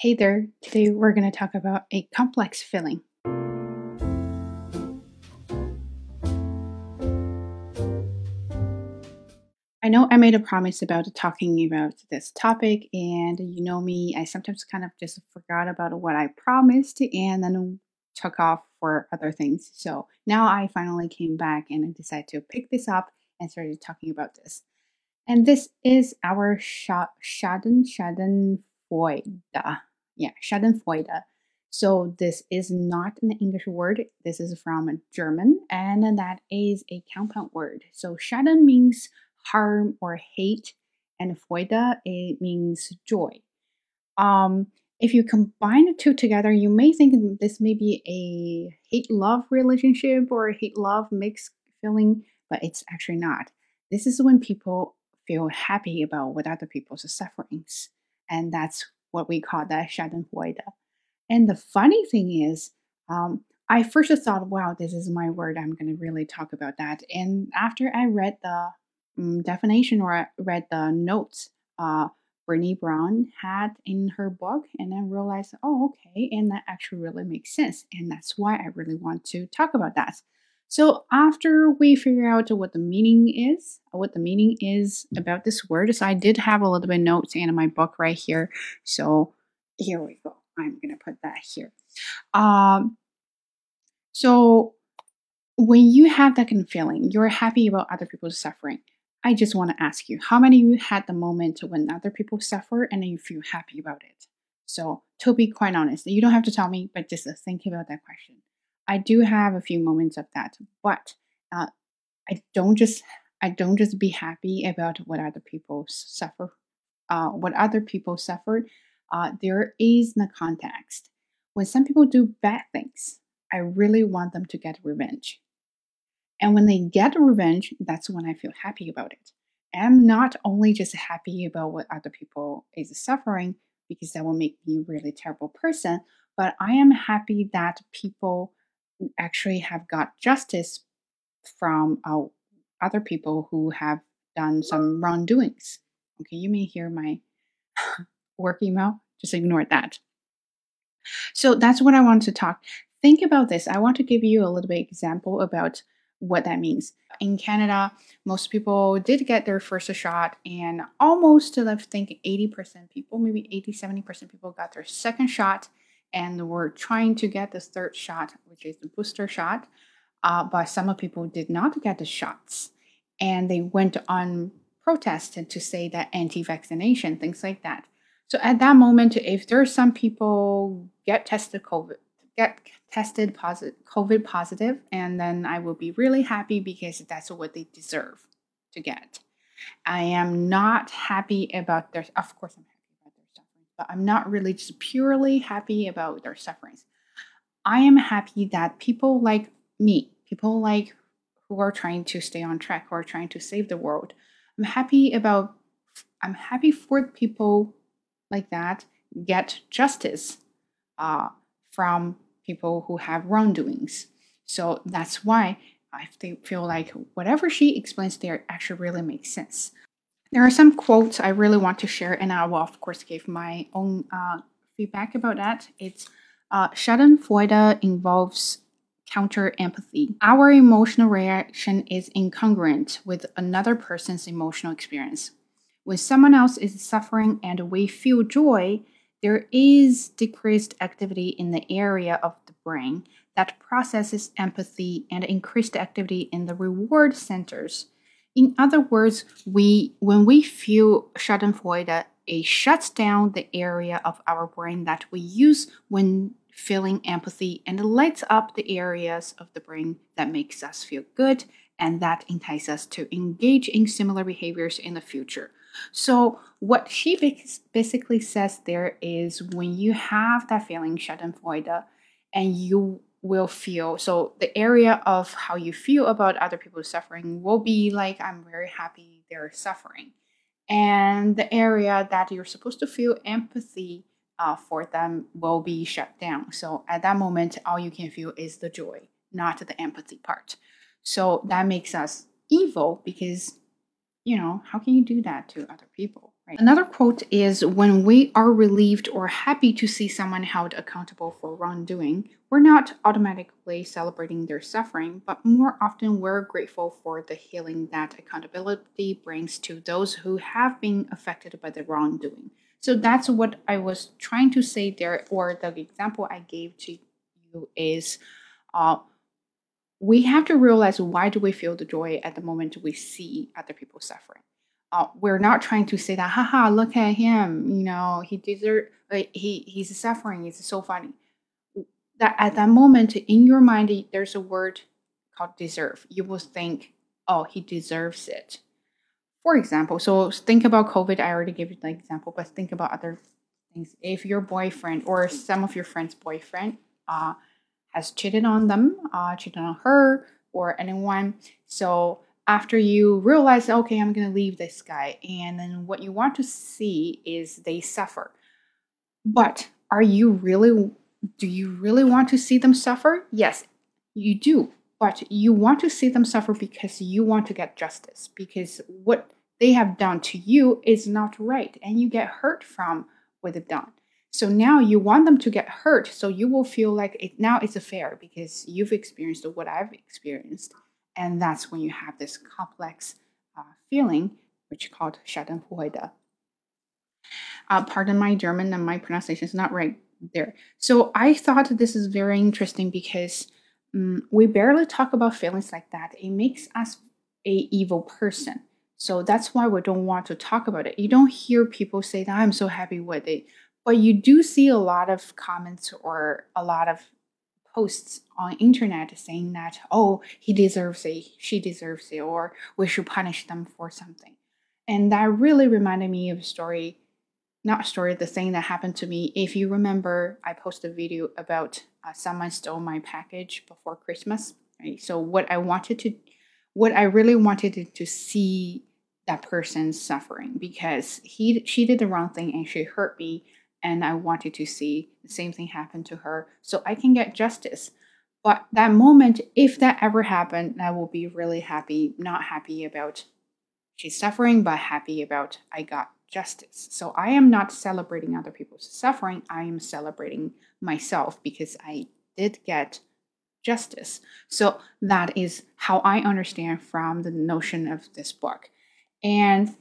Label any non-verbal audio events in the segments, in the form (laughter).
Hey there, today we're going to talk about a complex filling. I know I made a promise about talking about this topic, and you know me, I sometimes kind of just forgot about what I promised and then took off for other things. So now I finally came back and I decided to pick this up and started talking about this. And this is our Schaden, Schadenfreude. Yeah, Schadenfreude. So this is not an English word. This is from German, and that is a compound word. So Schaden means harm or hate, and Freude it means joy. Um, if you combine the two together, you may think this may be a hate love relationship or a hate love mixed feeling, but it's actually not. This is when people feel happy about what other people's sufferings, and that's what we call that Schadenfreude. And the funny thing is, um, I first thought, wow, this is my word. I'm going to really talk about that. And after I read the um, definition or I read the notes uh, Brene Brown had in her book, and then realized, oh, okay, and that actually really makes sense. And that's why I really want to talk about that. So after we figure out what the meaning is, what the meaning is about this word, so I did have a little bit of notes in my book right here. So here we go. I'm gonna put that here. Um, so when you have that kind of feeling, you're happy about other people's suffering. I just want to ask you, how many of you had the moment when other people suffer and you feel happy about it? So, to be quite honest, you don't have to tell me, but just think about that question. I do have a few moments of that, but uh, I don't just I don't just be happy about what other people suffer, uh, what other people suffered. Uh, there is the context. When some people do bad things, I really want them to get revenge. And when they get revenge, that's when I feel happy about it. I'm not only just happy about what other people is suffering because that will make me a really terrible person, but I am happy that people actually have got justice from uh, other people who have done some wrongdoings. Okay, you may hear my (laughs) work email, just ignore that. So that's what I want to talk. Think about this. I want to give you a little bit example about what that means. In Canada, most people did get their first shot, and almost, I think, 80% people, maybe 80, 70% people got their second shot and were trying to get the third shot, which is the booster shot. Uh, but some people did not get the shots, and they went on protest to say that anti-vaccination, things like that. So at that moment, if there are some people get tested COVID, get tested positive, COVID positive, and then I will be really happy because that's what they deserve to get. I am not happy about their, of course, I'm happy about their suffering, but I'm not really just purely happy about their sufferings. I am happy that people like me, people like who are trying to stay on track, who are trying to save the world, I'm happy about, I'm happy for people like that get justice uh, from people who have wrongdoings. So that's why I feel like whatever she explains there actually really makes sense. There are some quotes I really want to share, and I will, of course, give my own uh, feedback about that. It's uh, Schadenfreude involves counter empathy. Our emotional reaction is incongruent with another person's emotional experience. When someone else is suffering and we feel joy, there is decreased activity in the area of the brain that processes empathy and increased activity in the reward centers. In other words, we when we feel Schadenfreude, it shuts down the area of our brain that we use when feeling empathy and lights up the areas of the brain that makes us feel good and that entices us to engage in similar behaviors in the future. So, what she basically says there is when you have that feeling, Schadenfreude, and you will feel so the area of how you feel about other people's suffering will be like, I'm very happy they're suffering. And the area that you're supposed to feel empathy uh, for them will be shut down. So, at that moment, all you can feel is the joy, not the empathy part. So, that makes us evil because you know, how can you do that to other people. Another quote is When we are relieved or happy to see someone held accountable for wrongdoing, we're not automatically celebrating their suffering, but more often we're grateful for the healing that accountability brings to those who have been affected by the wrongdoing. So that's what I was trying to say there, or the example I gave to you is uh, we have to realize why do we feel the joy at the moment we see other people suffering uh, we're not trying to say that, haha, look at him, you know, he deserve, like, he he's suffering, it's so funny. That at that moment in your mind, there's a word called deserve. You will think, oh, he deserves it. For example, so think about COVID. I already gave you the example, but think about other things. If your boyfriend or some of your friends' boyfriend uh, has cheated on them, uh, cheated on her or anyone, so after you realize, okay, I'm going to leave this guy, and then what you want to see is they suffer. But are you really, do you really want to see them suffer? Yes, you do. But you want to see them suffer because you want to get justice, because what they have done to you is not right, and you get hurt from what they've done. So now you want them to get hurt, so you will feel like it, now it's a fair because you've experienced what I've experienced and that's when you have this complex uh, feeling, which called Schadenfreude. Uh, pardon my German and my pronunciation is not right there. So I thought this is very interesting because um, we barely talk about feelings like that. It makes us a evil person. So that's why we don't want to talk about it. You don't hear people say that I'm so happy with it, but you do see a lot of comments or a lot of posts on internet saying that oh he deserves it she deserves it or we should punish them for something. And that really reminded me of a story not a story the thing that happened to me. If you remember i posted a video about uh, someone stole my package before christmas right? So what i wanted to what i really wanted to, to see that person suffering because he she did the wrong thing and she hurt me and I wanted to see the same thing happen to her so I can get justice. But that moment, if that ever happened, I will be really happy, not happy about she's suffering, but happy about I got justice. So I am not celebrating other people's suffering, I am celebrating myself because I did get justice. So that is how I understand from the notion of this book. And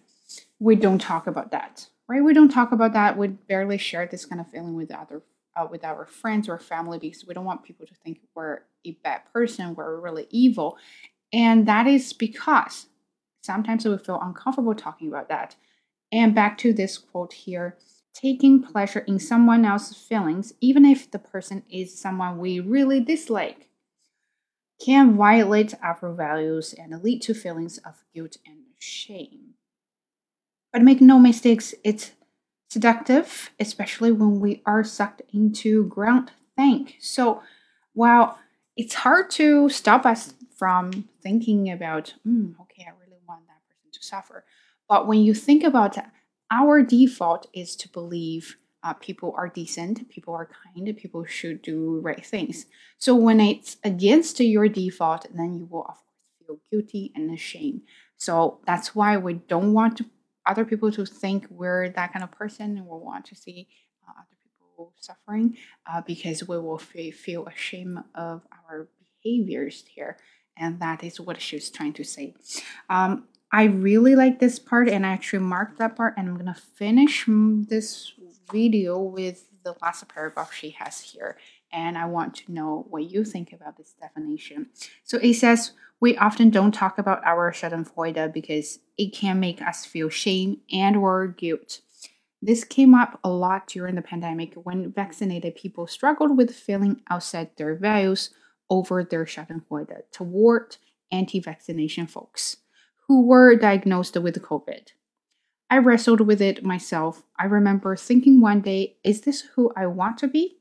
we don't talk about that right? We don't talk about that. We barely share this kind of feeling with other uh, with our friends or family because we don't want people to think we're a bad person, we're really evil, and that is because sometimes we feel uncomfortable talking about that. And back to this quote here taking pleasure in someone else's feelings, even if the person is someone we really dislike, can violate our values and lead to feelings of guilt and shame. But make no mistakes, it's seductive, especially when we are sucked into ground think. So while it's hard to stop us from thinking about, mm, okay, I really want that person to suffer. But when you think about it, our default is to believe uh, people are decent, people are kind, people should do right things. So when it's against your default, then you will of course feel guilty and ashamed. So that's why we don't want to other people to think we're that kind of person and we want to see uh, other people suffering uh, because we will f- feel ashamed of our behaviors here. And that is what she was trying to say. Um, I really like this part and I actually marked that part and I'm going to finish this video with the last paragraph she has here. And I want to know what you think about this definition. So it says, we often don't talk about our Schadenfreude because it can make us feel shame and or guilt. This came up a lot during the pandemic when vaccinated people struggled with feeling outside their values over their Schadenfreude toward anti-vaccination folks who were diagnosed with COVID. I wrestled with it myself. I remember thinking one day, is this who I want to be?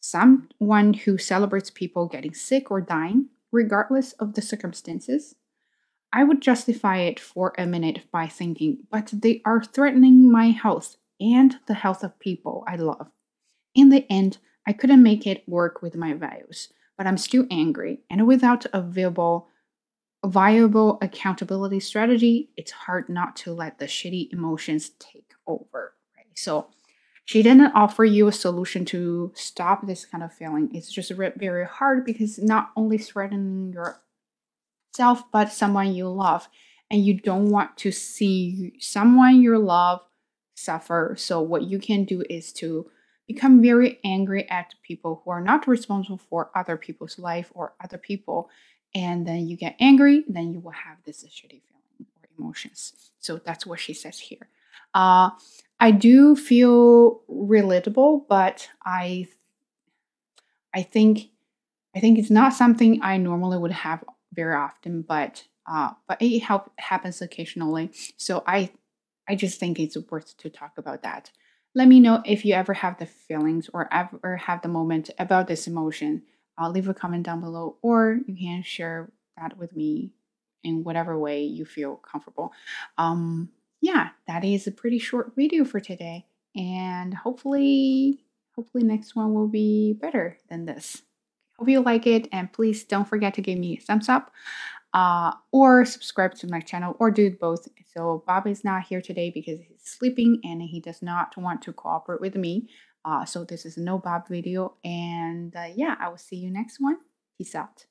Someone who celebrates people getting sick or dying, regardless of the circumstances? I would justify it for a minute by thinking, but they are threatening my health and the health of people I love. In the end, I couldn't make it work with my values, but I'm still angry, and without a viable, viable accountability strategy, it's hard not to let the shitty emotions take over, right? So she didn't offer you a solution to stop this kind of feeling. It's just very hard because not only threatening yourself, but someone you love. And you don't want to see someone you love suffer. So, what you can do is to become very angry at people who are not responsible for other people's life or other people. And then you get angry, then you will have this shitty feeling or emotions. So, that's what she says here. Uh, I do feel relatable, but I I think I think it's not something I normally would have very often, but uh, but it help happens occasionally. So I I just think it's worth to talk about that. Let me know if you ever have the feelings or ever have the moment about this emotion. I'll leave a comment down below, or you can share that with me in whatever way you feel comfortable. Um, yeah, that is a pretty short video for today. And hopefully, hopefully next one will be better than this. Hope you like it and please don't forget to give me a thumbs up uh, or subscribe to my channel or do both. So Bob is not here today because he's sleeping and he does not want to cooperate with me. Uh, so this is a no Bob video. And uh, yeah, I will see you next one. Peace out.